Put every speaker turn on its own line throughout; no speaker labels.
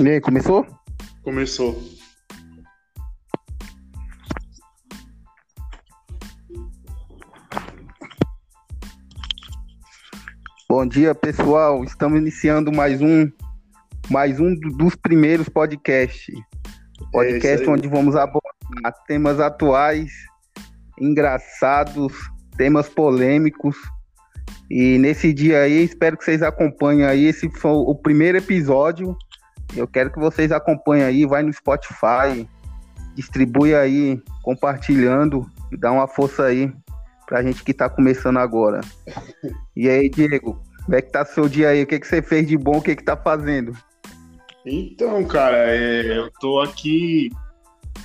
E aí, começou?
Começou.
Bom dia, pessoal. Estamos iniciando mais um mais um dos primeiros podcasts. Podcast
É
onde vamos abordar temas atuais, engraçados, temas polêmicos. E nesse dia aí, espero que vocês acompanhem aí. Esse foi o primeiro episódio. Eu quero que vocês acompanhem aí, vai no Spotify, distribui aí, compartilhando, dá uma força aí pra gente que tá começando agora. E aí, Diego, como é que tá seu dia aí? O que, que você fez de bom? O que, que tá fazendo?
Então, cara, é, eu tô aqui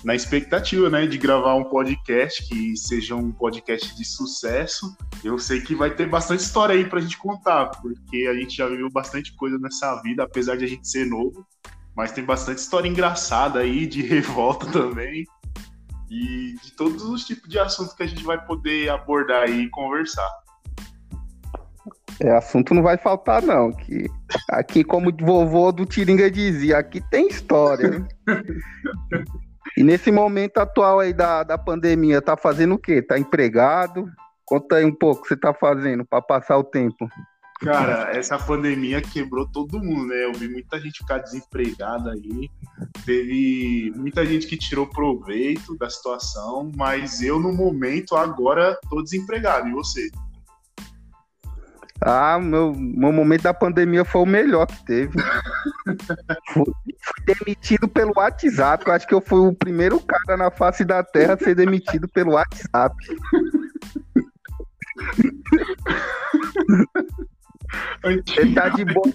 na expectativa, né, de gravar um podcast que seja um podcast de sucesso. Eu sei que vai ter bastante história aí pra gente contar, porque a gente já viveu bastante coisa nessa vida, apesar de a gente ser novo. Mas tem bastante história engraçada aí, de revolta também. E de todos os tipos de assuntos que a gente vai poder abordar aí e conversar.
É, assunto não vai faltar, não. Que aqui, como o vovô do Tiringa dizia, aqui tem história. e nesse momento atual aí da, da pandemia, tá fazendo o quê? Tá empregado? Conta aí um pouco o que você tá fazendo para passar o tempo.
Cara, essa pandemia quebrou todo mundo, né? Eu vi muita gente ficar desempregada aí. Teve muita gente que tirou proveito da situação, mas eu, no momento, agora tô desempregado. E você?
Ah, meu, meu momento da pandemia foi o melhor que teve. fui, fui demitido pelo WhatsApp. Eu acho que eu fui o primeiro cara na face da Terra a ser demitido pelo WhatsApp. Ele tá de boa.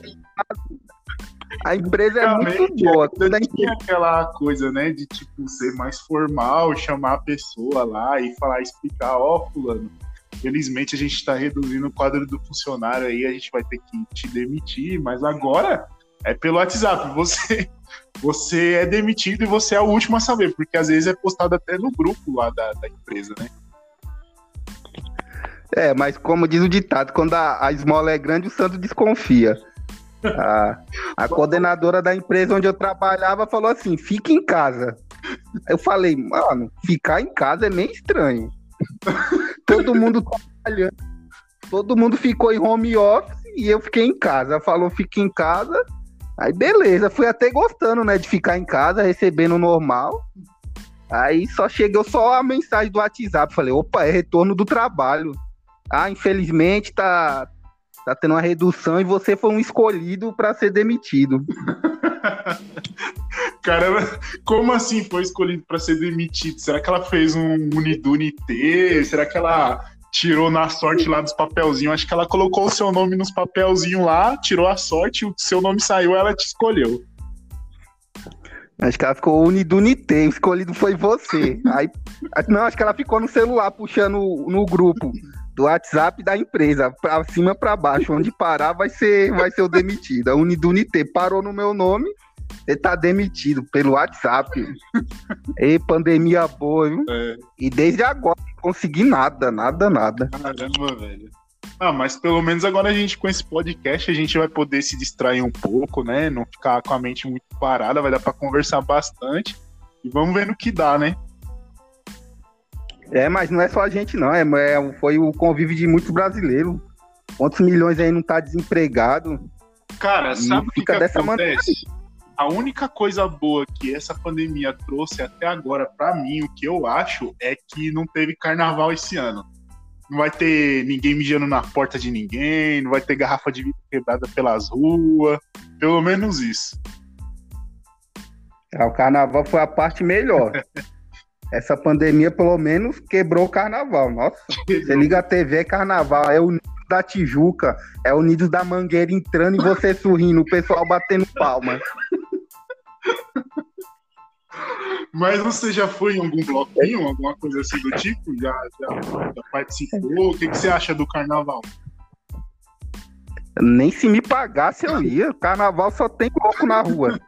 A empresa é muito boa. Toda
tinha aquela coisa, né, de tipo ser mais formal, chamar a pessoa lá e falar, explicar, ó, fulano. Felizmente a gente está reduzindo o quadro do funcionário aí, a gente vai ter que te demitir, mas agora é pelo WhatsApp. Você, você é demitido e você é o último a saber, porque às vezes é postado até no grupo lá da, da empresa, né?
É, mas como diz o ditado, quando a, a esmola é grande, o santo desconfia. A, a coordenadora da empresa onde eu trabalhava falou assim: fique em casa. Eu falei, mano, ficar em casa é meio estranho. Todo mundo trabalhando, todo mundo ficou em home office e eu fiquei em casa. Ela falou, fique em casa. Aí beleza, fui até gostando, né, de ficar em casa, recebendo normal. Aí só chegou só a mensagem do WhatsApp. Falei, opa, é retorno do trabalho. Ah, infelizmente tá, tá tendo uma redução e você foi um escolhido para ser demitido.
Caramba, como assim foi escolhido para ser demitido? Será que ela fez um Unidune T? Será que ela tirou na sorte lá dos papelzinhos? Acho que ela colocou o seu nome nos papelzinhos lá, tirou a sorte, o seu nome saiu, ela te escolheu.
Acho que ela ficou unidunite, o escolhido foi você. Aí, não, acho que ela ficou no celular puxando no grupo do WhatsApp da empresa, pra cima para baixo, onde parar vai ser, vai ser o demitido. A Unidunite parou no meu nome, você tá demitido pelo WhatsApp. E pandemia boa, viu?
É,
E desde agora não consegui nada, nada, nada.
caramba, velho. Ah, mas pelo menos agora a gente, com esse podcast, a gente vai poder se distrair um pouco, né? Não ficar com a mente muito parada, vai dar para conversar bastante. E vamos ver no que dá, né?
É, mas não é só a gente, não. É, é- foi o convívio de muitos brasileiros. Quantos milhões aí não tá desempregado?
Cara, sabe o que, que acontece? A única coisa boa que essa pandemia trouxe até agora pra mim, o que eu acho, é que não teve carnaval esse ano. Não vai ter ninguém mijando na porta de ninguém, não vai ter garrafa de vidro quebrada pelas ruas. Pelo menos isso.
Ah, O carnaval foi a parte melhor. Essa pandemia, pelo menos, quebrou o carnaval. Nossa, você liga a TV, é carnaval. É o Nidos da Tijuca, é o Nidos da Mangueira entrando e você sorrindo, o pessoal batendo palma.
Mas você já foi em algum bloquinho, alguma coisa assim do tipo? Já, já, já participou? O que, que você acha do carnaval?
Nem se me pagasse eu ia. Carnaval só tem louco na rua.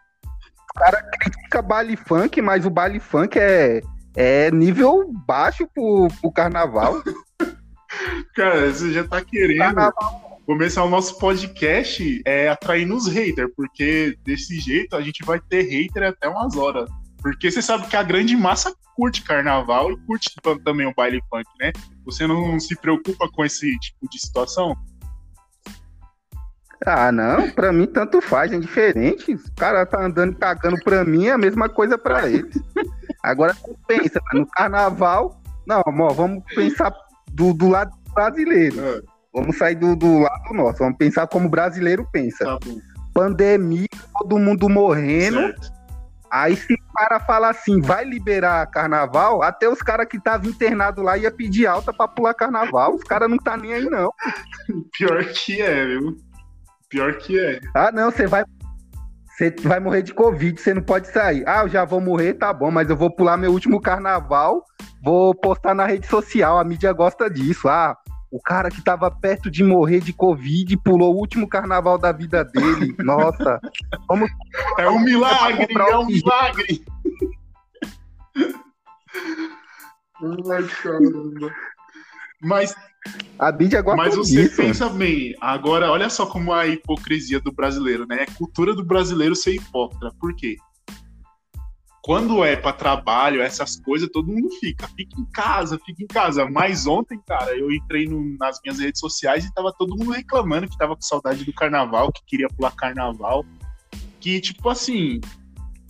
O cara critica baile funk, mas o baile funk é, é nível baixo pro, pro carnaval.
Cara, você já tá querendo.
Carnaval,
começar o nosso podcast é atraindo os haters, porque desse jeito a gente vai ter hater até umas horas. Porque você sabe que a grande massa curte carnaval e curte também o baile funk, né? Você não se preocupa com esse tipo de situação?
Ah, não, pra mim tanto faz, é diferente. O cara tá andando cagando pra mim, é a mesma coisa pra eles. Agora pensa, no carnaval, não, amor, vamos pensar do, do lado brasileiro. É. Vamos sair do, do lado nosso, vamos pensar como o brasileiro pensa. Tá Pandemia, todo mundo morrendo. Certo. Aí se o cara fala assim, vai liberar carnaval, até os caras que estavam internados lá ia pedir alta pra pular carnaval. Os caras não tá nem aí, não.
Pior que é, viu? Pior que é.
Ah, não, você vai. Você vai morrer de Covid, você não pode sair. Ah, eu já vou morrer, tá bom, mas eu vou pular meu último carnaval, vou postar na rede social, a mídia gosta disso. Ah, o cara que tava perto de morrer de Covid pulou o último carnaval da vida dele. Nossa. Vamos,
é um milagre, é um milagre. Ai, caramba. Mas
a mídia gosta
Mas você disso. pensa bem, agora olha só como a hipocrisia do brasileiro, né? É cultura do brasileiro ser hipócrita. Por quê? quando é para trabalho, essas coisas, todo mundo fica. Fica em casa, fica em casa. Mas ontem, cara, eu entrei no, nas minhas redes sociais e tava todo mundo reclamando que tava com saudade do carnaval, que queria pular carnaval. Que, tipo assim,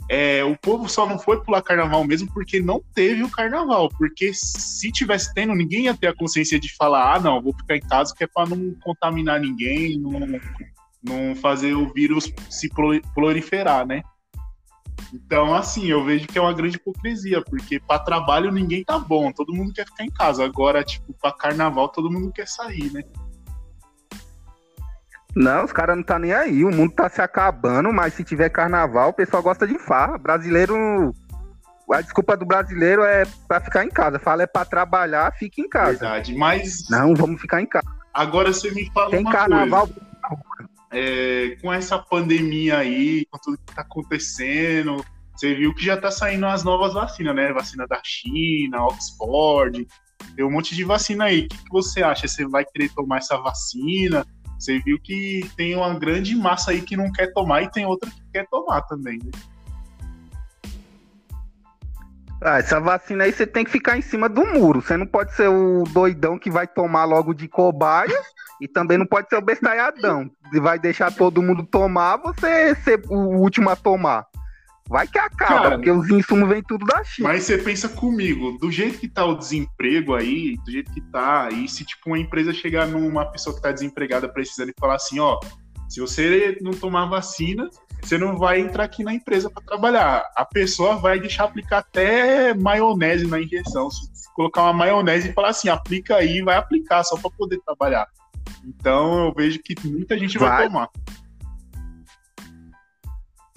é, o povo só não foi pular carnaval mesmo porque não teve o carnaval. Porque se tivesse tendo, ninguém ia ter a consciência de falar: ah, não, vou ficar em casa que é pra não contaminar ninguém, não, não fazer o vírus se proliferar, né? Então, assim, eu vejo que é uma grande hipocrisia, porque para trabalho ninguém tá bom, todo mundo quer ficar em casa. Agora, tipo, para carnaval todo mundo quer sair, né?
Não, os caras não tá nem aí. O mundo tá se acabando, mas se tiver carnaval, o pessoal gosta de farra. Brasileiro. A desculpa do brasileiro é para ficar em casa. Fala é para trabalhar, fique em casa.
Verdade, mas.
Não, vamos ficar em casa.
Agora você me fala
Tem carnaval,
é, com essa pandemia aí, com tudo que está acontecendo, você viu que já está saindo as novas vacinas, né? Vacina da China, Oxford, tem um monte de vacina aí. O que, que você acha? Você vai querer tomar essa vacina? Você viu que tem uma grande massa aí que não quer tomar e tem outra que quer tomar também, né?
Ah, essa vacina aí você tem que ficar em cima do muro. Você não pode ser o doidão que vai tomar logo de cobaia e também não pode ser o bestalhadão. Vai deixar todo mundo tomar, você ser o último a tomar. Vai que acaba, Cara, porque os insumos vêm tudo da China.
Mas você pensa comigo, do jeito que tá o desemprego aí, do jeito que tá, e se tipo uma empresa chegar numa pessoa que tá desempregada precisando e falar assim, ó, se você não tomar vacina, você não vai entrar aqui na empresa para trabalhar. A pessoa vai deixar aplicar até maionese na injeção. Se colocar uma maionese e falar assim, aplica aí, vai aplicar só para poder trabalhar. Então eu vejo que muita gente vai, vai tomar.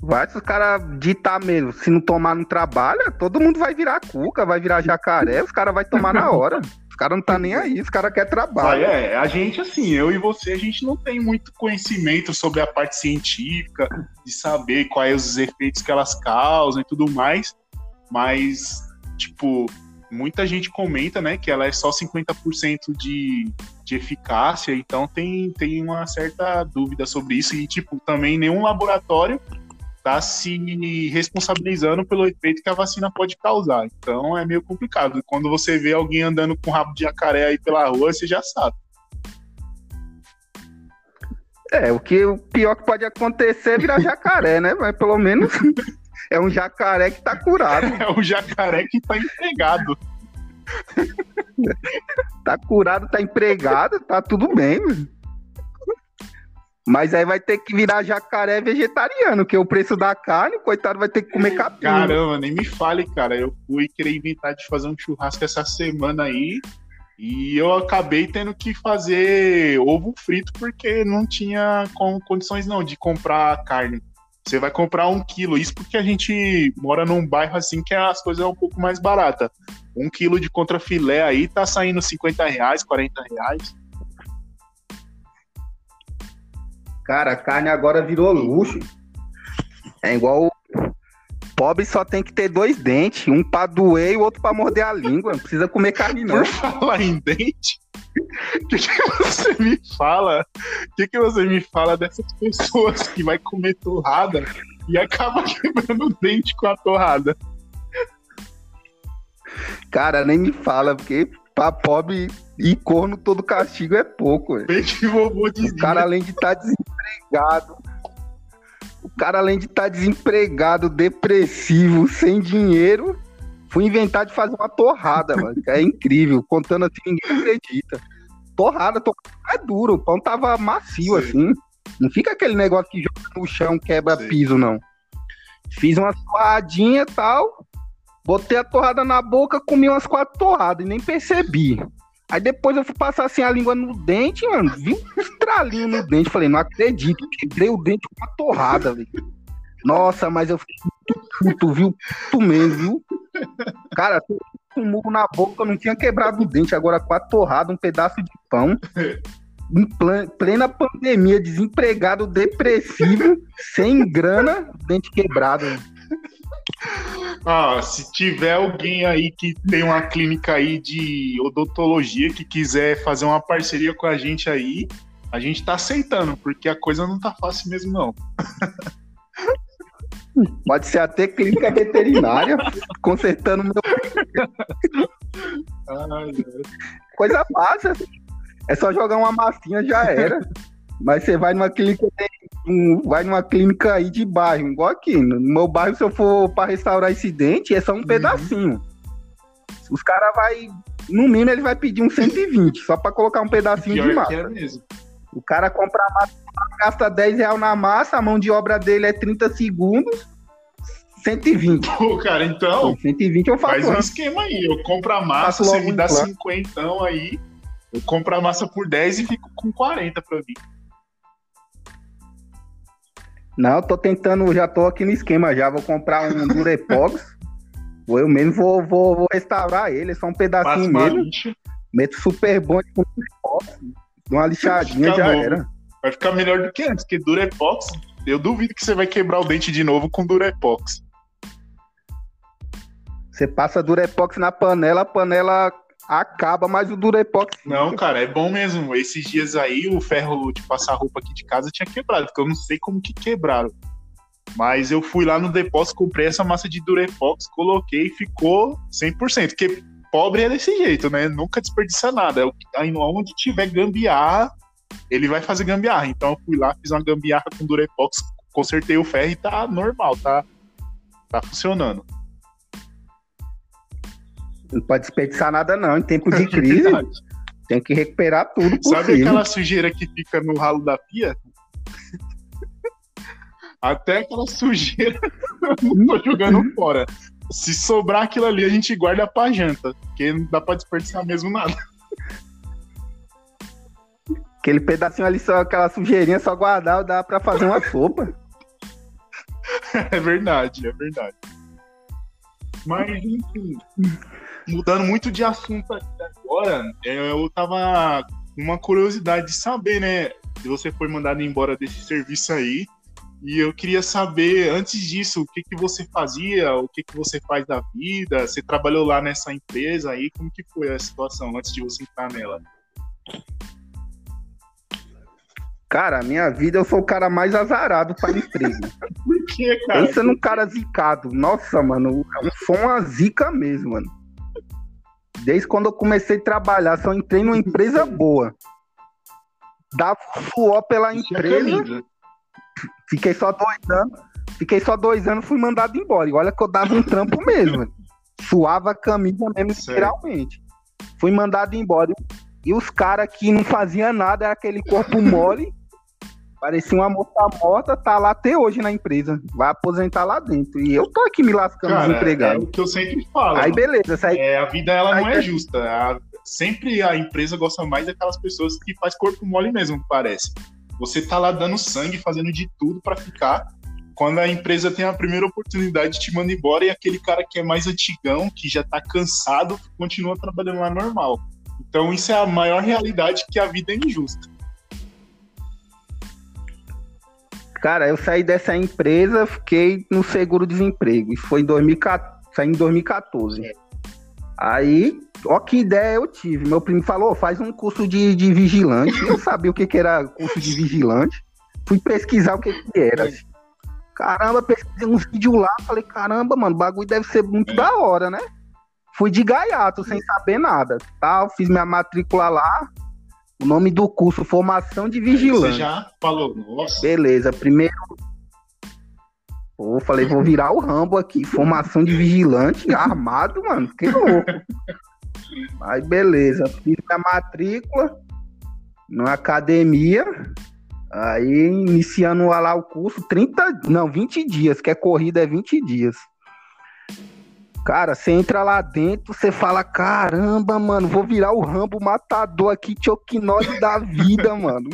Vai se os caras ditar mesmo. Se não tomar, não trabalha, todo mundo vai virar cuca, vai virar jacaré, os caras vão tomar na hora. Os caras não tá nem aí, os caras querem trabalho.
É, a gente, assim, eu e você, a gente não tem muito conhecimento sobre a parte científica, de saber quais os efeitos que elas causam e tudo mais. Mas, tipo, muita gente comenta, né, que ela é só 50% de, de eficácia, então tem, tem uma certa dúvida sobre isso. E, tipo, também nenhum laboratório está se responsabilizando pelo efeito que a vacina pode causar. Então é meio complicado. Quando você vê alguém andando com rabo de jacaré aí pela rua, você já sabe.
É, o que o pior que pode acontecer é virar jacaré, né? Mas pelo menos é um jacaré que tá curado.
É um jacaré que tá empregado.
tá curado, tá empregado, tá tudo bem, mano. Mas aí vai ter que virar jacaré vegetariano, que é o preço da carne, coitado vai ter que comer capim.
Caramba, nem me fale, cara. Eu fui querer inventar de fazer um churrasco essa semana aí. E eu acabei tendo que fazer ovo frito porque não tinha condições não de comprar carne. Você vai comprar um quilo, isso porque a gente mora num bairro assim que as coisas são um pouco mais baratas. Um quilo de contrafilé aí tá saindo 50 reais, 40 reais.
Cara, a carne agora virou luxo. É igual. Pobre só tem que ter dois dentes, um pra doer e o outro pra morder a língua. Não precisa comer carne, não.
Por falar em dente, O que, que você me fala? O que, que você me fala dessas pessoas que vai comer torrada e acaba quebrando o dente com a torrada?
Cara, nem me fala, porque pra pobre e corno todo castigo é pouco.
Bem que vovô
dizia. O cara, além de estar tá desempregado, o cara, além de estar tá desempregado, depressivo, sem dinheiro, fui inventar de fazer uma torrada, mano. É incrível. Contando assim, ninguém acredita. Torrada, torrada é duro. O pão tava macio, Sim. assim. Não fica aquele negócio que joga no chão, quebra Sim. piso, não. Fiz uma torradinha e tal. Botei a torrada na boca, comi umas quatro torradas e nem percebi. Aí depois eu fui passar assim a língua no dente, mano. Vi um estralinho no dente. Falei, não acredito. Quebrei o dente com uma torrada, velho. Nossa, mas eu fiquei puto, viu? Puto mesmo, viu? Cara, com um murro na boca, eu não tinha quebrado o dente. Agora com a torrada, um pedaço de pão. Em plena pandemia, desempregado, depressivo, sem grana, dente quebrado.
Ah, se tiver alguém aí que tem uma clínica aí de odontologia que quiser fazer uma parceria com a gente aí, a gente tá aceitando, porque a coisa não tá fácil mesmo, não.
Pode ser até clínica veterinária, consertando meu. Ai, coisa fácil. É só jogar uma massinha, já era. Mas você vai numa clínica, vai numa clínica aí de bairro, igual aqui. No meu bairro, se eu for para restaurar esse dente, é só um uhum. pedacinho. Os caras vai, no mínimo, ele vai pedir um 120, só para colocar um pedacinho de massa. É mesmo. O cara compra a massa, gasta 10 reais na massa, a mão de obra dele é 30 segundos. 120.
Pô, cara, então.
120 eu faço.
Faz um esquema aí. Eu compro a massa, você me dá 50 aí. Eu compro a massa por 10 e fico com 40 pra mim.
Não, tô tentando, já tô aqui no esquema já. Vou comprar um Durepox. eu mesmo vou, vou, vou restaurar ele, é só um pedacinho mesmo. Meto super bom com Durepox. Dou uma lixadinha já era.
Vai ficar melhor do que antes, porque Durepox, eu duvido que você vai quebrar o dente de novo com Durepox.
Você passa Durepox na panela, a panela acaba, mas o Durepox.
Não, cara, é bom mesmo. Esses dias aí o ferro de passar roupa aqui de casa tinha quebrado, porque eu não sei como que quebraram. Mas eu fui lá no depósito, comprei essa massa de Durepox, coloquei e ficou 100%. Porque pobre é desse jeito, né? Nunca desperdiça nada. Aí onde tiver gambiarra, ele vai fazer gambiarra. Então eu fui lá, fiz uma gambiarra com Durepox, consertei o ferro e tá normal, tá, tá funcionando.
Não pode desperdiçar nada, não. Em tempo de crise, tem que recuperar tudo.
Possível. Sabe aquela sujeira que fica no ralo da pia? Até aquela sujeira eu tô jogando fora. Se sobrar aquilo ali, a gente guarda pra janta. Porque não dá pra desperdiçar mesmo nada.
Aquele pedacinho ali, só aquela sujeirinha, só guardar, dá pra fazer uma sopa.
É verdade, é verdade. Mas, enfim mudando muito de assunto agora, é, eu tava com uma curiosidade de saber, né? Se você foi mandado embora desse serviço aí. E eu queria saber, antes disso, o que, que você fazia, o que, que você faz da vida, você trabalhou lá nessa empresa aí, como que foi a situação antes de você entrar nela?
Cara, minha vida, eu sou o cara mais azarado para empresa.
Por que, cara?
Pensa num cara zicado. Nossa, mano, eu sou uma zica mesmo, mano. Desde quando eu comecei a trabalhar, só entrei numa empresa boa. Dava suor pela é empresa. Fiquei só dois anos. Fiquei só dois anos, fui mandado embora. E olha que eu dava um trampo mesmo. Suava a camisa mesmo, literalmente. Fui mandado embora. E os caras que não faziam nada, aquele corpo mole. Parecia uma moça morta, tá lá até hoje na empresa. Vai aposentar lá dentro. E eu tô aqui me lascando Cara, desempregado.
É o que eu sempre falo.
Aí beleza. Aí...
É, a vida ela não é justa. A... sempre a empresa gosta mais daquelas pessoas que faz corpo mole mesmo, parece. Você tá lá dando sangue, fazendo de tudo para ficar. Quando a empresa tem a primeira oportunidade, te manda embora e aquele cara que é mais antigão, que já tá cansado, continua trabalhando lá normal. Então isso é a maior realidade que a vida é injusta.
Cara, eu saí dessa empresa, fiquei no seguro-desemprego. Isso foi em 2014, saí em 2014. Aí, ó que ideia eu tive. Meu primo falou, faz um curso de, de vigilante. Eu não sabia o que, que era curso de vigilante. Fui pesquisar o que, que era. Caramba, pesquisei uns vídeos lá. Falei, caramba, mano, o bagulho deve ser muito é. da hora, né? Fui de gaiato, sem saber nada. Tal, fiz minha matrícula lá. O nome do curso, Formação de Vigilante. Você
já falou, nossa.
Beleza, primeiro Pô, falei, vou virar o Rambo aqui. Formação de vigilante armado, mano. Que louco. Aí, beleza. Fiz a matrícula na academia. Aí, iniciando lá o curso, 30, não, 20 dias, que é corrida é 20 dias. Cara, você entra lá dentro, você fala, caramba, mano, vou virar o Rambo matador aqui, choquinose da vida, mano.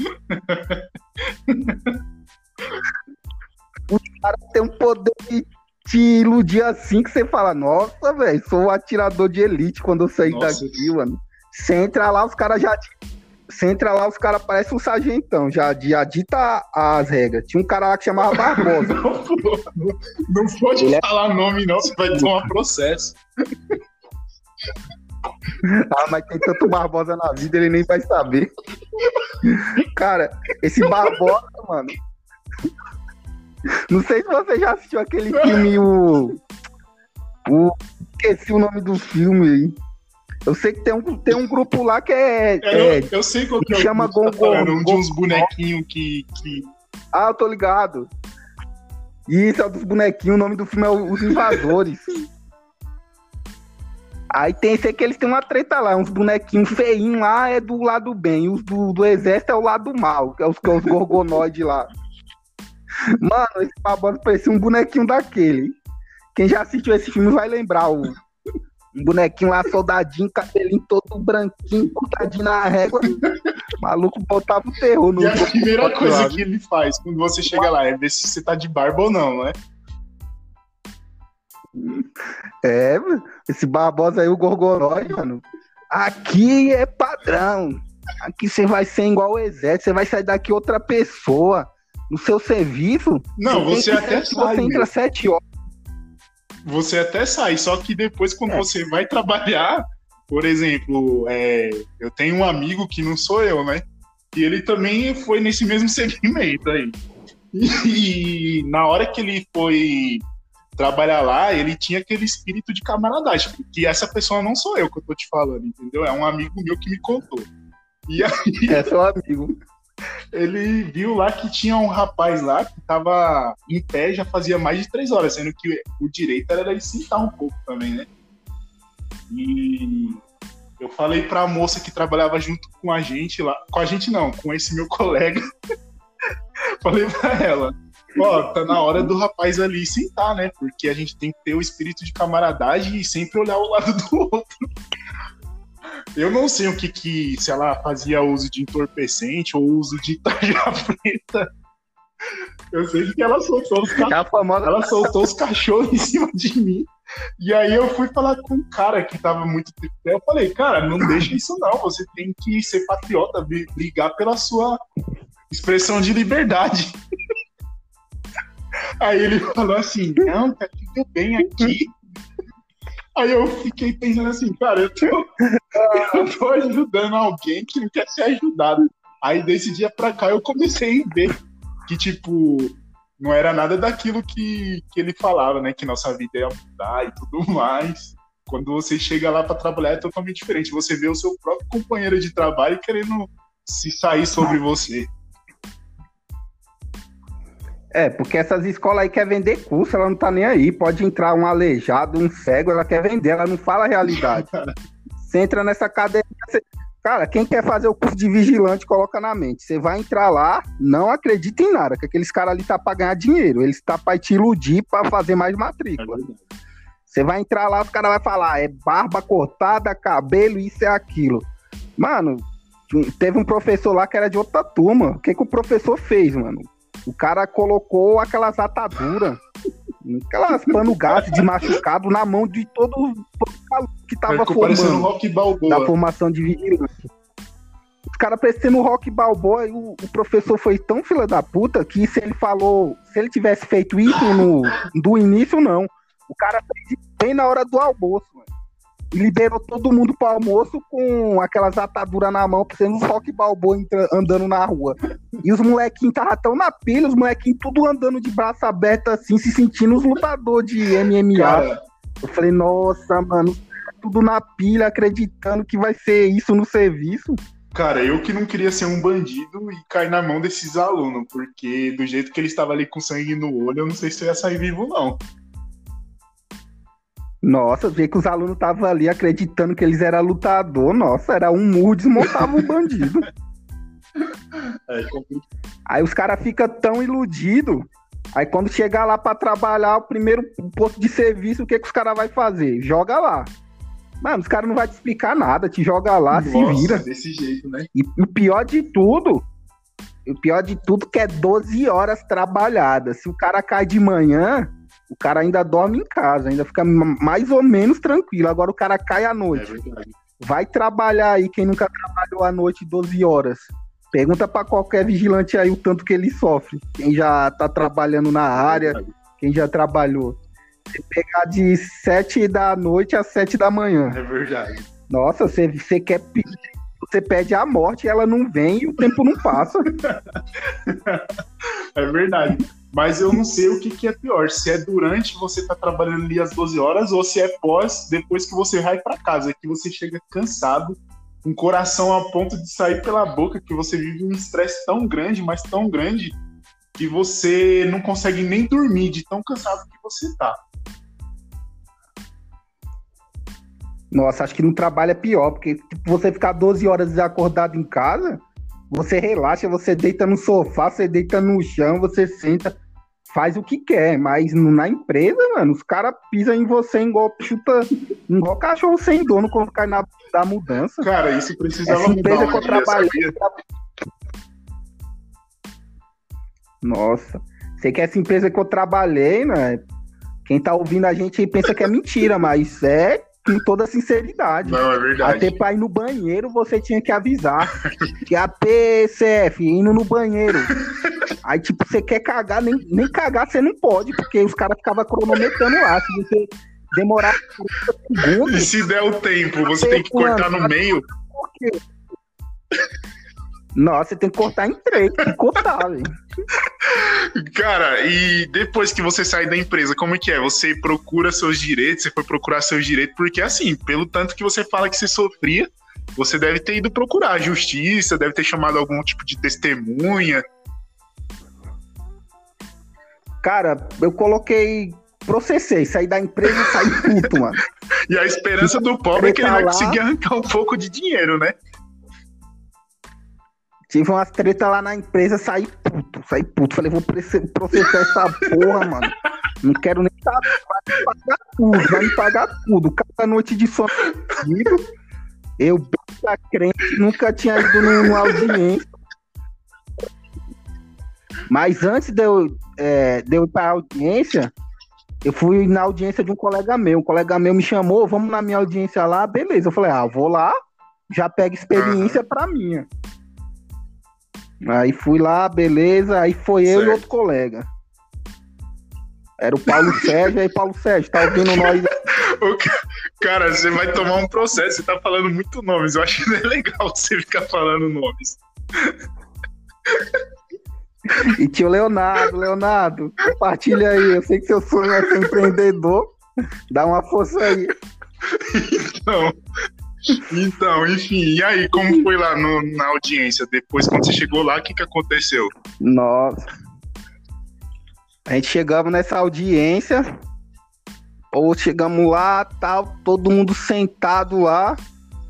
os caras têm um poder de te iludir assim que você fala, nossa, velho, sou um atirador de elite quando eu sair nossa. daqui, mano. Você entra lá, os caras já. Você entra lá, os caras parecem um sargentão, já, já dita as regras. Tinha um cara lá que chamava Barbosa.
não, não, pode Ele é falar é... nome, não, você vai tomar processo.
Ah, mas tem tanto Barbosa na vida, ele nem vai saber. Cara, esse Barbosa, mano, não sei se você já assistiu aquele filme, o. o esqueci o nome do filme aí. Eu sei que tem um, tem um grupo lá que é.
é, é eu, sei qual que é
chama Gongo. Tá
um de uns bonequinhos que, que.
Ah, eu tô ligado. Isso, é dos bonequinhos, o nome do filme é Os Invasores. Aí tem esse que eles têm uma treta lá, uns bonequinhos feinhos lá é do lado bem, os do, do exército é o lado mal, que é os, que é os gorgonoides lá. Mano, esse Barbosa parecia um bonequinho daquele. Quem já assistiu esse filme vai lembrar o um bonequinho lá, soldadinho, cabelinho todo branquinho, cortadinho na régua. O maluco botava o terror no.
E a primeira coisa que ele faz quando você chega lá é ver se você tá de barba ou não, né?
É, esse Barbosa aí, o Gorgonói, mano. Aqui é padrão. Aqui você vai ser igual o exército, você vai sair daqui outra pessoa no seu serviço.
Não, você, até
sai. Você entra sete horas.
Você até sai, só que depois, quando é. você vai trabalhar, por exemplo, é, eu tenho um amigo que não sou eu, né? E ele também foi nesse mesmo segmento aí. E, e na hora que ele foi trabalhar lá, ele tinha aquele espírito de camaradagem, que essa pessoa não sou eu que eu tô te falando, entendeu? É um amigo meu que me contou.
E aí... É seu amigo
ele viu lá que tinha um rapaz lá que tava em pé já fazia mais de três horas, sendo que o direito era ele sentar um pouco também, né? E eu falei pra moça que trabalhava junto com a gente lá, com a gente não, com esse meu colega. falei pra ela, ó, tá na hora do rapaz ali sentar, né? Porque a gente tem que ter o espírito de camaradagem e sempre olhar o lado do outro. Eu não sei o que que, se ela fazia uso de entorpecente ou uso de tarja preta. Eu sei que ela soltou os cachorros. Famosa... Ela soltou os cachorros em cima de mim. E aí eu fui falar com um cara que tava muito triste. Eu falei, cara, não deixa isso não. Você tem que ser patriota, brigar pela sua expressão de liberdade. Aí ele falou assim, não, tá tudo bem aqui. Aí eu fiquei pensando assim, cara, eu tô, eu tô ajudando alguém que não quer ser ajudado. Aí desse dia pra cá eu comecei a ver que, tipo, não era nada daquilo que, que ele falava, né? Que nossa vida ia mudar e tudo mais. Quando você chega lá para trabalhar é totalmente diferente. Você vê o seu próprio companheiro de trabalho querendo se sair sobre você.
É, porque essas escolas aí quer vender curso, ela não tá nem aí. Pode entrar um aleijado, um cego, ela quer vender, ela não fala a realidade. Você entra nessa cadeia. Você... Cara, quem quer fazer o curso de vigilante, coloca na mente. Você vai entrar lá, não acredita em nada, que aqueles caras ali tá pra ganhar dinheiro. Eles tá pra te iludir pra fazer mais matrícula. É você vai entrar lá, os caras vão falar, é barba cortada, cabelo, isso é aquilo. Mano, teve um professor lá que era de outra turma. O que, que o professor fez, mano? O cara colocou aquelas ataduras, aquelas pano gás de machucado na mão de todo, todo que tava formando.
Rock Balboa.
Da formação de vigilante. Os caras parecendo rock balboa e o, o, professor foi tão fila da puta que se ele falou, se ele tivesse feito isso no, do início, não. O cara fez bem na hora do almoço, mano. E liberou todo mundo pro almoço com aquelas ataduras na mão, sendo um rock balboa andando na rua. E os molequinhos estavam tão na pilha, os molequinhos tudo andando de braço aberto assim, se sentindo os lutadores de MMA. Cara. Eu falei, nossa, mano, tudo na pilha, acreditando que vai ser isso no serviço.
Cara, eu que não queria ser um bandido e cair na mão desses alunos, porque do jeito que ele estava ali com sangue no olho, eu não sei se eu ia sair vivo, não.
Nossa, ver que os alunos estavam ali acreditando que eles eram lutador, nossa, era um murro, desmontava o bandido. É, aí os caras ficam tão iludidos. Aí quando chegar lá para trabalhar, o primeiro posto de serviço, o que, que os caras vão fazer? Joga lá. Mano, os caras não vão te explicar nada, te joga lá, Nossa, se vira.
desse jeito, né?
E o pior de tudo, o pior de tudo que é 12 horas trabalhadas. Se o cara cai de manhã, o cara ainda dorme em casa, ainda fica mais ou menos tranquilo. Agora o cara cai à noite. É Vai trabalhar aí, quem nunca trabalhou à noite 12 horas. Pergunta para qualquer vigilante aí o tanto que ele sofre. Quem já tá trabalhando na área, quem já trabalhou. Você pegar de 7 da noite às 7 da manhã.
É verdade.
Nossa, você, você quer pedir você pede a morte, ela não vem e o tempo não passa.
é verdade. Mas eu não sei o que, que é pior, se é durante você tá trabalhando ali às 12 horas ou se é pós, depois que você vai para casa, que você chega cansado, o coração a ponto de sair pela boca, que você vive um estresse tão grande, mas tão grande, que você não consegue nem dormir de tão cansado que você tá.
Nossa, acho que no trabalho é pior, porque tipo, você ficar 12 horas desacordado em casa, você relaxa, você deita no sofá, você deita no chão, você senta, faz o que quer, mas na empresa, mano, os caras pisam em você igual chuta, igual cachorro sem dono quando cai na da mudança.
Cara, isso precisava Essa empresa mudar que eu trabalhei.
Nossa, sei que essa empresa que eu trabalhei, né? Quem tá ouvindo a gente pensa que é mentira, mas é com toda sinceridade.
Não, é verdade.
Até pra ir no banheiro você tinha que avisar. que a PCF, indo no banheiro. Aí, tipo, você quer cagar, nem, nem cagar você não pode, porque os caras ficavam cronometrando lá. Se você demorar
segundos. E se der o tempo, você tem que cortar no meio. Por quê?
Nossa, você tem que cortar em três, tem que cortar, velho.
Cara, e depois que você sai da empresa, como é que é? Você procura seus direitos, você foi procurar seus direitos, porque assim, pelo tanto que você fala que você sofria, você deve ter ido procurar a justiça, deve ter chamado algum tipo de testemunha.
Cara, eu coloquei processei, saí da empresa e saí puto, mano.
e a esperança do pobre é que ele vai conseguir arrancar um pouco de dinheiro, né?
Tive umas treta lá na empresa, saí puto, saí puto. Falei, vou processar essa porra, mano. Não quero nem saber, vai me pagar tudo, vai me pagar tudo. Cada noite de sono eu, da crente, nunca tinha ido numa audiência. Mas antes de eu, é, de eu ir pra audiência, eu fui na audiência de um colega meu. Um colega meu me chamou, vamos na minha audiência lá, beleza. Eu falei, ah, vou lá, já pega experiência pra minha. Aí fui lá, beleza, aí foi certo. eu e outro colega. Era o Paulo Sérgio, aí Paulo Sérgio, tá ouvindo nós?
Cara, você vai tomar um processo, você tá falando muito nomes, eu acho que não é legal você ficar falando nomes.
E tinha o Leonardo, Leonardo, compartilha aí, eu sei que seu sonho é ser empreendedor, dá uma força aí.
Então, então, enfim, e aí, como foi lá no, na audiência? Depois, quando você chegou lá, o que, que aconteceu?
Nossa. A gente chegamos nessa audiência, ou chegamos lá, tal, todo mundo sentado lá,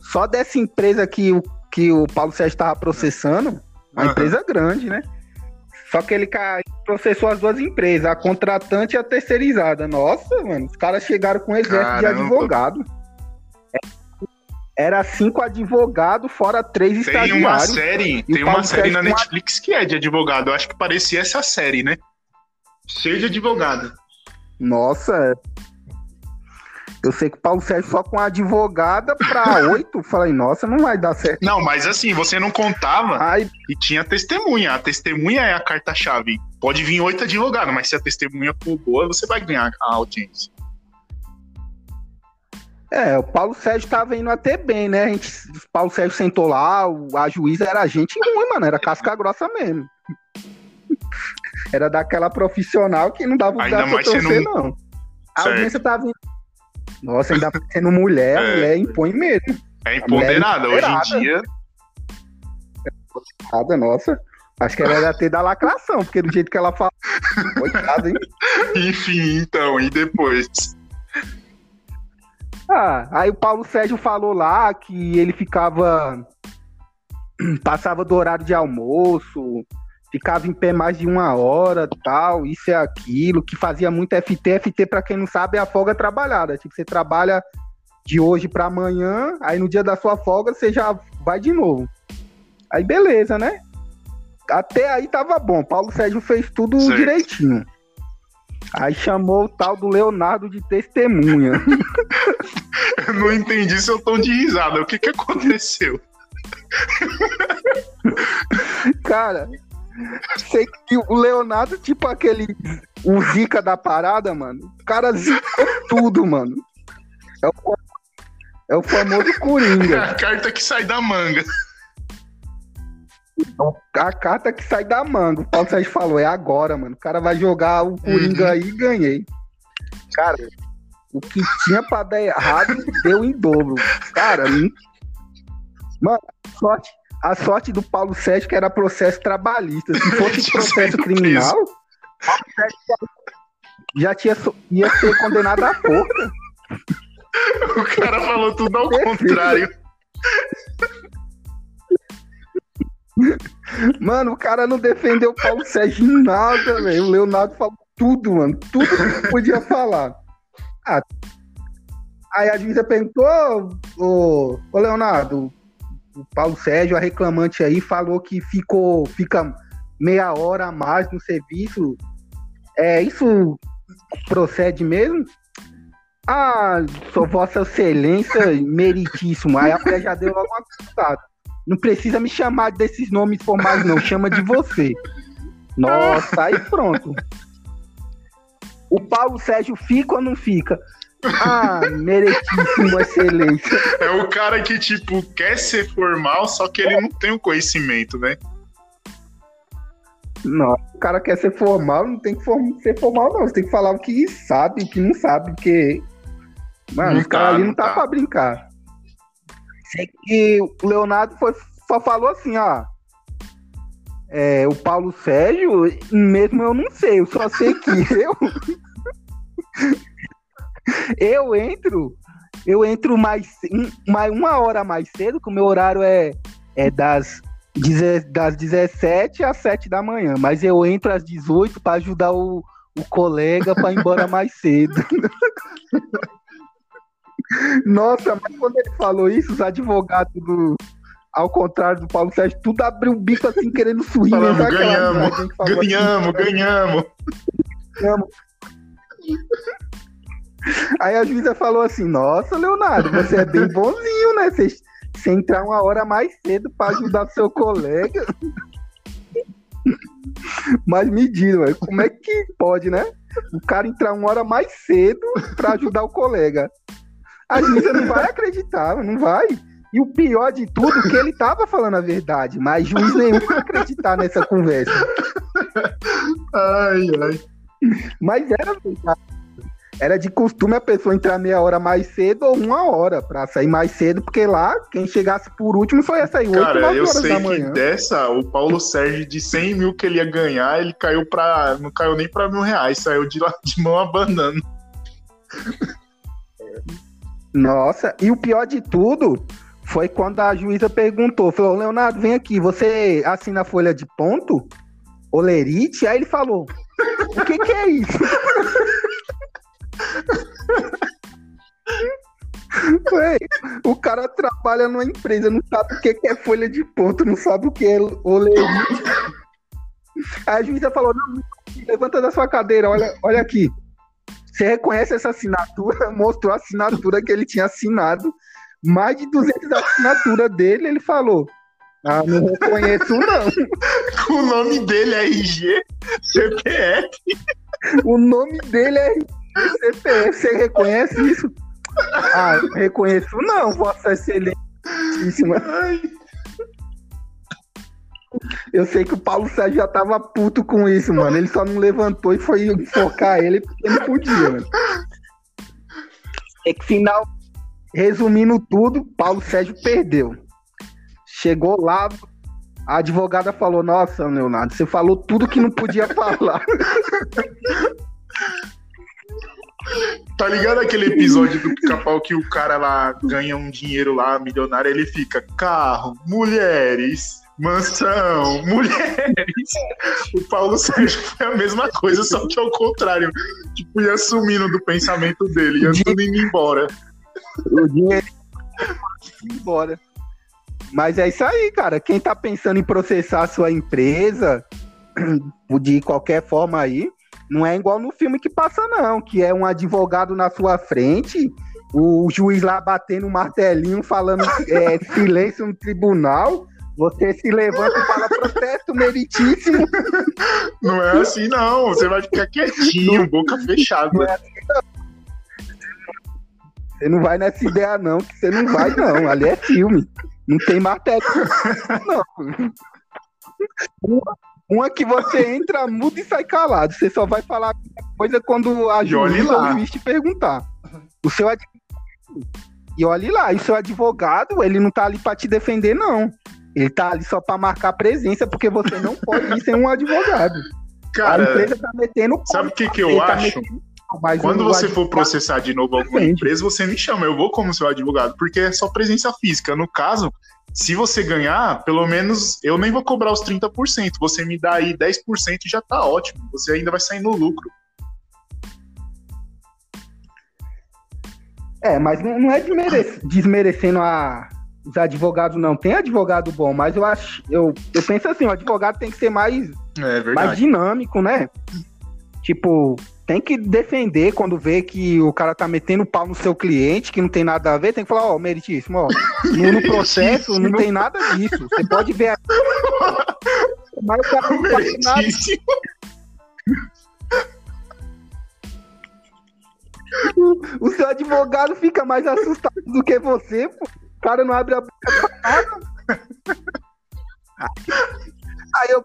só dessa empresa que o, que o Paulo Sérgio estava processando, uma uhum. empresa grande, né? Só que ele processou as duas empresas, a contratante e a terceirizada. Nossa, mano, os caras chegaram com um exército Caramba. de advogado. Era cinco advogados, fora três tem estagiários.
Uma série, tem uma série na Netflix que é de advogado. Eu acho que parecia essa série, né? Cheio de advogado.
Nossa. Eu sei que o Paulo Sérgio só com a advogada para oito. Falei, nossa, não vai dar certo.
Não, mas assim, você não contava Ai. e tinha testemunha. A testemunha é a carta-chave. Pode vir oito advogados, mas se a testemunha for boa, você vai ganhar a audiência.
É, o Paulo Sérgio tava indo até bem, né? A gente, o Paulo Sérgio sentou lá, a juíza era gente ruim, mano, era casca grossa mesmo. Era daquela profissional que não dava
mais
torcer, não. não. A
certo.
audiência tava indo. Nossa, ainda sendo mulher,
É.
mulher impõe mesmo.
É empoderada. Hoje
empoderada.
em dia,
Nada, nossa. Acho que ela ia ter da lacração, porque do jeito que ela fala. Coitado, hein?
enfim, então, e depois?
Ah, aí o Paulo Sérgio falou lá que ele ficava. Passava do horário de almoço, ficava em pé mais de uma hora, tal, isso e aquilo, que fazia muito FT. FT, pra quem não sabe, é a folga trabalhada. Tipo, você trabalha de hoje pra amanhã, aí no dia da sua folga você já vai de novo. Aí beleza, né? Até aí tava bom. Paulo Sérgio fez tudo
Certo.
direitinho. Aí chamou o tal do Leonardo de testemunha.
Eu não entendi seu tom de risada. O que que aconteceu?
Cara, sei que o Leonardo, tipo aquele. O Zica da parada, mano. O cara zicou tudo, mano. É o, é o famoso
É
Coringa.
a carta que sai da manga.
A carta que sai da manga. O Paulo Sérgio falou: é agora, mano. O cara vai jogar o Coringa
Uhum.
aí e ganhei. Cara, o que tinha pra dar errado deu em dobro. Cara, mano, a sorte, a sorte do Paulo Sérgio que era processo trabalhista. Se fosse processo criminal, Paulo Sérgio já- tinha, ia ser condenado à forca.
O cara falou tudo ao contrário.
Mano, o cara não defendeu o Paulo Sérgio em nada, velho. O Leonardo falou tudo, mano. Tudo que podia falar. Ah, aí a juíza perguntou, ô, Leonardo, o Paulo Sérgio, a reclamante aí, falou que ficou, fica meia hora a mais no serviço. É, isso procede mesmo? Ah, sou vossa excelência, meritíssimo. Aí a mulher já deu logo uma contada. Não precisa me chamar desses nomes formais, não. Chama de você. Nossa, aí pronto. O Paulo Sérgio fica ou não fica? Ah, meritíssimo, excelência.
É o cara que, tipo, quer ser formal, só que ele não tem o conhecimento, né?
Não, o cara quer ser formal, não tem que form- ser formal, não. Você tem que falar o que sabe, o que não sabe, porque. Mano,
Não
os caras
tá,
ali
não
não tá,
tá.
pra brincar. Sei que o Leonardo foi, só falou assim, ó. É, o Paulo Sérgio, mesmo eu não sei, eu só sei que eu. eu entro. Eu entro mais, mais uma hora mais cedo, que o meu horário é, é das das 17 às 7 da manhã, mas eu entro às 18 para ajudar o, o colega para ir embora mais cedo. Nossa, mas quando ele falou isso, os advogados do. Ao contrário do Paulo Sérgio, tudo abriu o bico assim, querendo sorrir.
Falando,
né?
Ganhamos,
falou assim,
Ganhamos, ganhamos.
ganhamos. Aí a juíza falou assim: Nossa, Leonardo, você é bem bonzinho, né? Você, você entrar uma hora mais cedo para ajudar seu colega. Mas me diz, ué, como é que pode, né? O cara entrar uma hora mais cedo para ajudar o colega. A juíza não vai acreditar, não vai. E o pior de tudo é que ele tava falando a verdade, mas juiz nenhum vai acreditar nessa conversa.
Ai, ai.
Mas era verdade. Era de costume a pessoa entrar meia hora mais cedo ou uma hora pra sair mais cedo, porque lá quem chegasse por último só ia sair 8,
Cara,
9
eu
horas
sei
da
que
manhã.
dessa, o Paulo Sérgio de 100 mil que ele ia ganhar, ele caiu pra. Não caiu nem pra mil reais, saiu de lá de mão abanando.
Nossa, e o pior de tudo foi quando a juíza perguntou, falou, Leonardo, vem aqui, você assina a folha de ponto? Olerite? Aí ele falou, o que que é isso? Ué, o cara trabalha numa empresa, não sabe o que é folha de ponto, não sabe o que é olerite. Aí a juíza falou, não, levanta da sua cadeira, olha, olha aqui. Você reconhece essa assinatura? Mostrou a assinatura que ele tinha assinado. Mais de 200 assinaturas dele, ele falou. Ah, não reconheço não.
O nome dele é RG, CPF.
O nome dele é CPF. Você reconhece isso? Ah, eu reconheço não, Vossa Excelentíssima. Eu sei que o Paulo Sérgio já tava puto com isso, mano. Ele só não levantou e foi enfocar ele porque não podia, mano. É que final, resumindo tudo, Paulo Sérgio perdeu. Chegou lá, a advogada falou: Nossa, Leonardo, você falou tudo que não podia falar.
Tá ligado aquele episódio do pica-pau que o cara lá ganha um dinheiro lá, milionário, ele fica carro, mulheres, mansão, mulheres. O Paulo Sérgio foi a mesma coisa, só que ao contrário. Tipo, ia sumindo do pensamento dele, ia tudo indo embora.
O dinheiro embora. Mas é isso aí, cara. Quem tá pensando em processar a sua empresa, de qualquer forma aí, não é igual no filme que passa, não, que é um advogado na sua frente, o juiz lá batendo um martelinho, falando é, silêncio no tribunal, você se levanta e fala protesto meritíssimo.
Não é assim, não. Você vai ficar quietinho, boca fechada. Não é assim, não.
Você não vai nessa ideia, não, que você não vai, não. Ali é filme. Não tem martelo. Não. Uma, uma que você entra mudo e sai calado. Você só vai falar coisa quando a juiz ou o juiz te perguntar. O seu E olhe lá, e o seu advogado, ele não tá ali para te defender, não. Ele tá ali só para marcar presença, porque você não pode ir sem um advogado.
Cara, a empresa tá metendo. Sabe o que, que eu tá acho? Quando você for processar de novo alguma empresa, você me chama, eu vou como seu advogado, porque é só presença física. No caso, se você ganhar, pelo menos eu nem vou cobrar os 30%. Você me dá aí 10% e já tá ótimo. Você ainda vai sair no lucro.
É, mas não é desmerecendo a, os advogados, não. Tem advogado bom, mas eu acho. Eu, eu penso assim, o advogado tem que ser mais,
é
mais dinâmico, né? Tipo, tem que defender quando vê que o cara tá metendo pau no seu cliente, que não tem nada a ver, tem que falar, ó, oh, meritíssimo, ó, no, no processo não tem nada disso. Você pode ver. Mas o cara não faz nada. O, seu advogado fica mais assustado do que você, pô. O cara não abre a boca pra nada. Aí eu,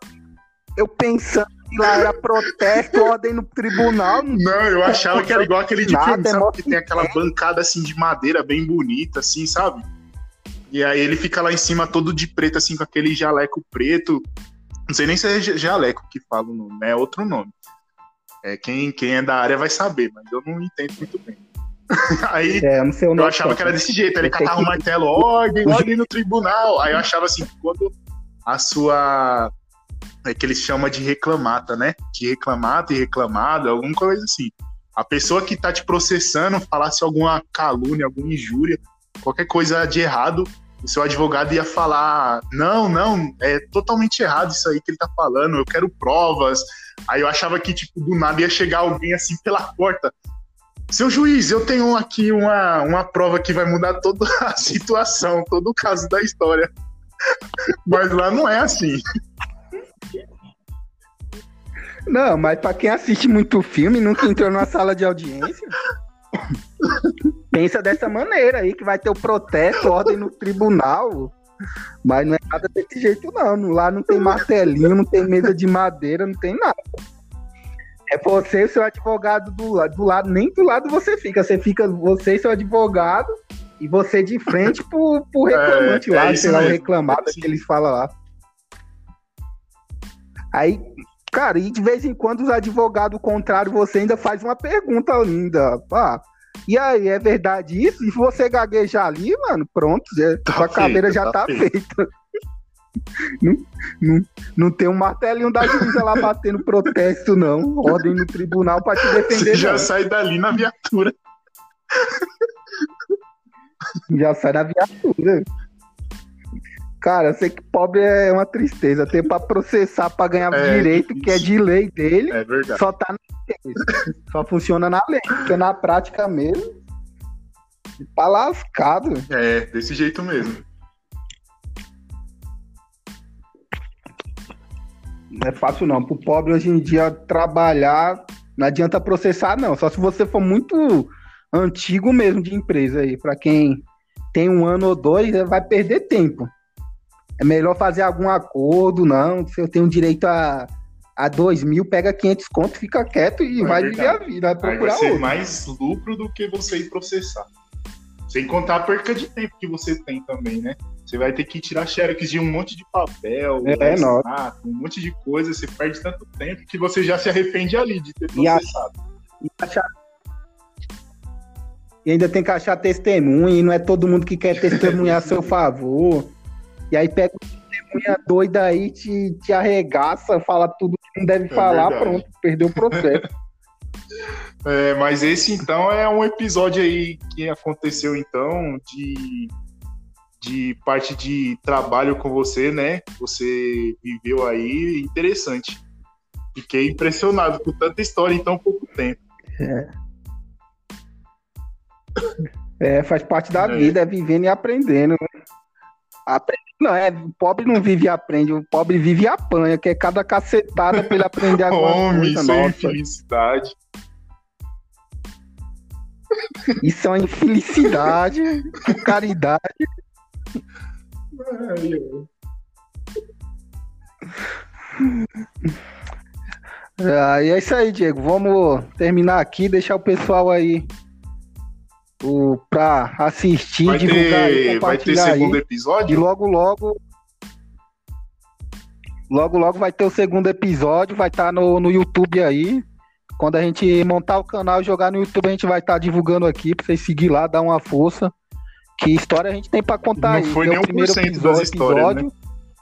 eu pensando lá era protesto, ordem no tribunal.
Não, não eu achava que era igual aquele de filme, sabe? Que tem aquela bancada assim de madeira bem bonita, assim, sabe? E aí ele fica lá em cima todo de preto, assim, com aquele jaleco preto. Não sei nem se é jaleco que fala o nome, é outro nome. É, quem, quem é da área vai saber, mas eu não entendo muito bem. Aí é, eu, eu achava que era desse jeito, ele catava o um martelo, ordem, ordem no tribunal. Aí eu achava assim, quando a sua é que eles chamam de reclamata, né? De reclamata e reclamado, alguma coisa assim. A pessoa que tá te processando falasse alguma calúnia, alguma injúria, qualquer coisa de errado, o seu advogado ia falar: não, não, é totalmente errado isso aí que ele tá falando, eu quero provas. Aí eu achava que, tipo, do nada ia chegar alguém assim pela porta. Seu juiz, eu tenho aqui uma, uma prova que vai mudar toda a situação, todo o caso da história. Mas lá não é assim.
Não, mas pra quem assiste muito filme, nunca entrou numa sala de audiência, pensa dessa maneira aí, que vai ter o protesto, ordem no tribunal. Mas não é nada desse jeito, não. Lá não tem martelinho, não tem mesa de madeira, não tem nada. É você e o seu advogado do lado, do lado, nem do lado você fica. Você fica, você e seu advogado, e você de frente pro, pro é, reclamante é, lá, é sei lá, o reclamado que eles falam lá. Aí Cara, e de vez em quando os advogados contrários, você ainda faz uma pergunta linda. Ah, e aí, é verdade isso? E se você gaguejar ali, mano, pronto, já, tá sua cadeira já tá, tá feita. não, não, não tem um martelinho da juíza lá batendo protesto, não. Ordem no tribunal pra te defender. Você
já não. sai dali na viatura.
Já sai na viatura. Cara, eu sei que pobre é uma tristeza. Tem pra processar, pra ganhar é, direito, que é de lei dele.
É verdade.
Só tá na lei. Só funciona na lei. Porque na prática mesmo. Tá lascado.
É, desse jeito mesmo.
Não é fácil não. Pro pobre hoje em dia trabalhar, não adianta processar, não. Só se você for muito antigo mesmo de empresa aí. Para quem tem um ano ou dois, vai perder tempo. É melhor fazer algum acordo, não. Se eu tenho direito a, a dois mil, pega 500 conto, fica quieto e é vai verdade. viver a vida. Vai procurar
vai ser outro. mais lucro do que você ir processar. Sem contar a perca de tempo que você tem também, né? Você vai ter que tirar xerox de um monte de papel,
é,
um monte de coisa. Você perde tanto tempo que você já se arrepende ali de ter processado.
E, a... e, achar... e ainda tem que achar testemunha, e não é todo mundo que quer testemunhar a seu favor. E aí pega uma testemunha doida aí, te, te arregaça, fala tudo que não deve é falar, verdade. pronto, perdeu o processo.
É, mas esse então é um episódio aí que aconteceu então de, de parte de trabalho com você, né? Você viveu aí, interessante. Fiquei impressionado com tanta história em tão pouco tempo.
É, é faz parte da é. vida, é vivendo e aprendendo. Né? Aprende, não, é, o pobre não vive e aprende, o pobre vive e apanha, que é cada cacetada pra ele aprender alguma
Homem, coisa. Homem, sem felicidade.
Isso é uma infelicidade, caridade. Ah, e é isso aí, Diego. Vamos terminar aqui, deixar o pessoal aí o, pra assistir,
vai divulgar ter, e Vai ter segundo aí. episódio?
E logo, logo. Logo, logo vai ter o segundo episódio, vai estar tá no, no YouTube aí. Quando a gente montar o canal e jogar no YouTube, a gente vai estar tá divulgando aqui pra vocês seguir lá, dar uma força. Que história a gente tem pra contar
Não
aí.
foi nem o primeiro episódio, das histórias, episódio, né?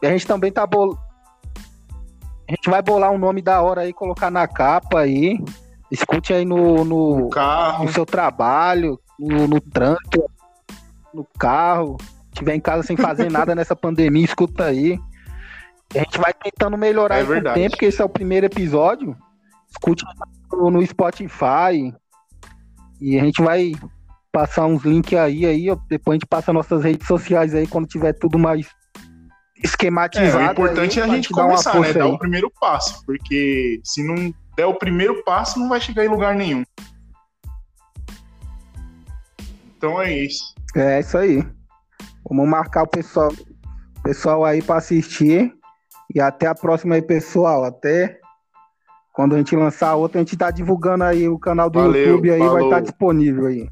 E a gente também tá bol... A gente vai bolar um nome da hora aí, colocar na capa aí. Escute aí no, no,
no,
no seu trabalho, no, no trânsito, no carro. Se tiver em casa sem fazer nada nessa pandemia, escuta aí. A gente vai tentando melhorar
é com o tempo,
porque esse é o primeiro episódio. Escute no Spotify. E a gente vai passar uns links aí, aí, depois a gente passa nossas redes sociais aí quando tiver tudo mais esquematizado.
É, o importante aí, é a gente começar, né? Dar o primeiro passo, porque se não der o primeiro passo, não vai chegar em lugar nenhum. Então é isso.
É isso aí. Vamos marcar o pessoal, pessoal aí para assistir. E até a próxima aí, pessoal. Até quando a gente lançar outra, a gente tá divulgando aí o canal do Valeu, YouTube aí, falou. vai estar tá disponível aí.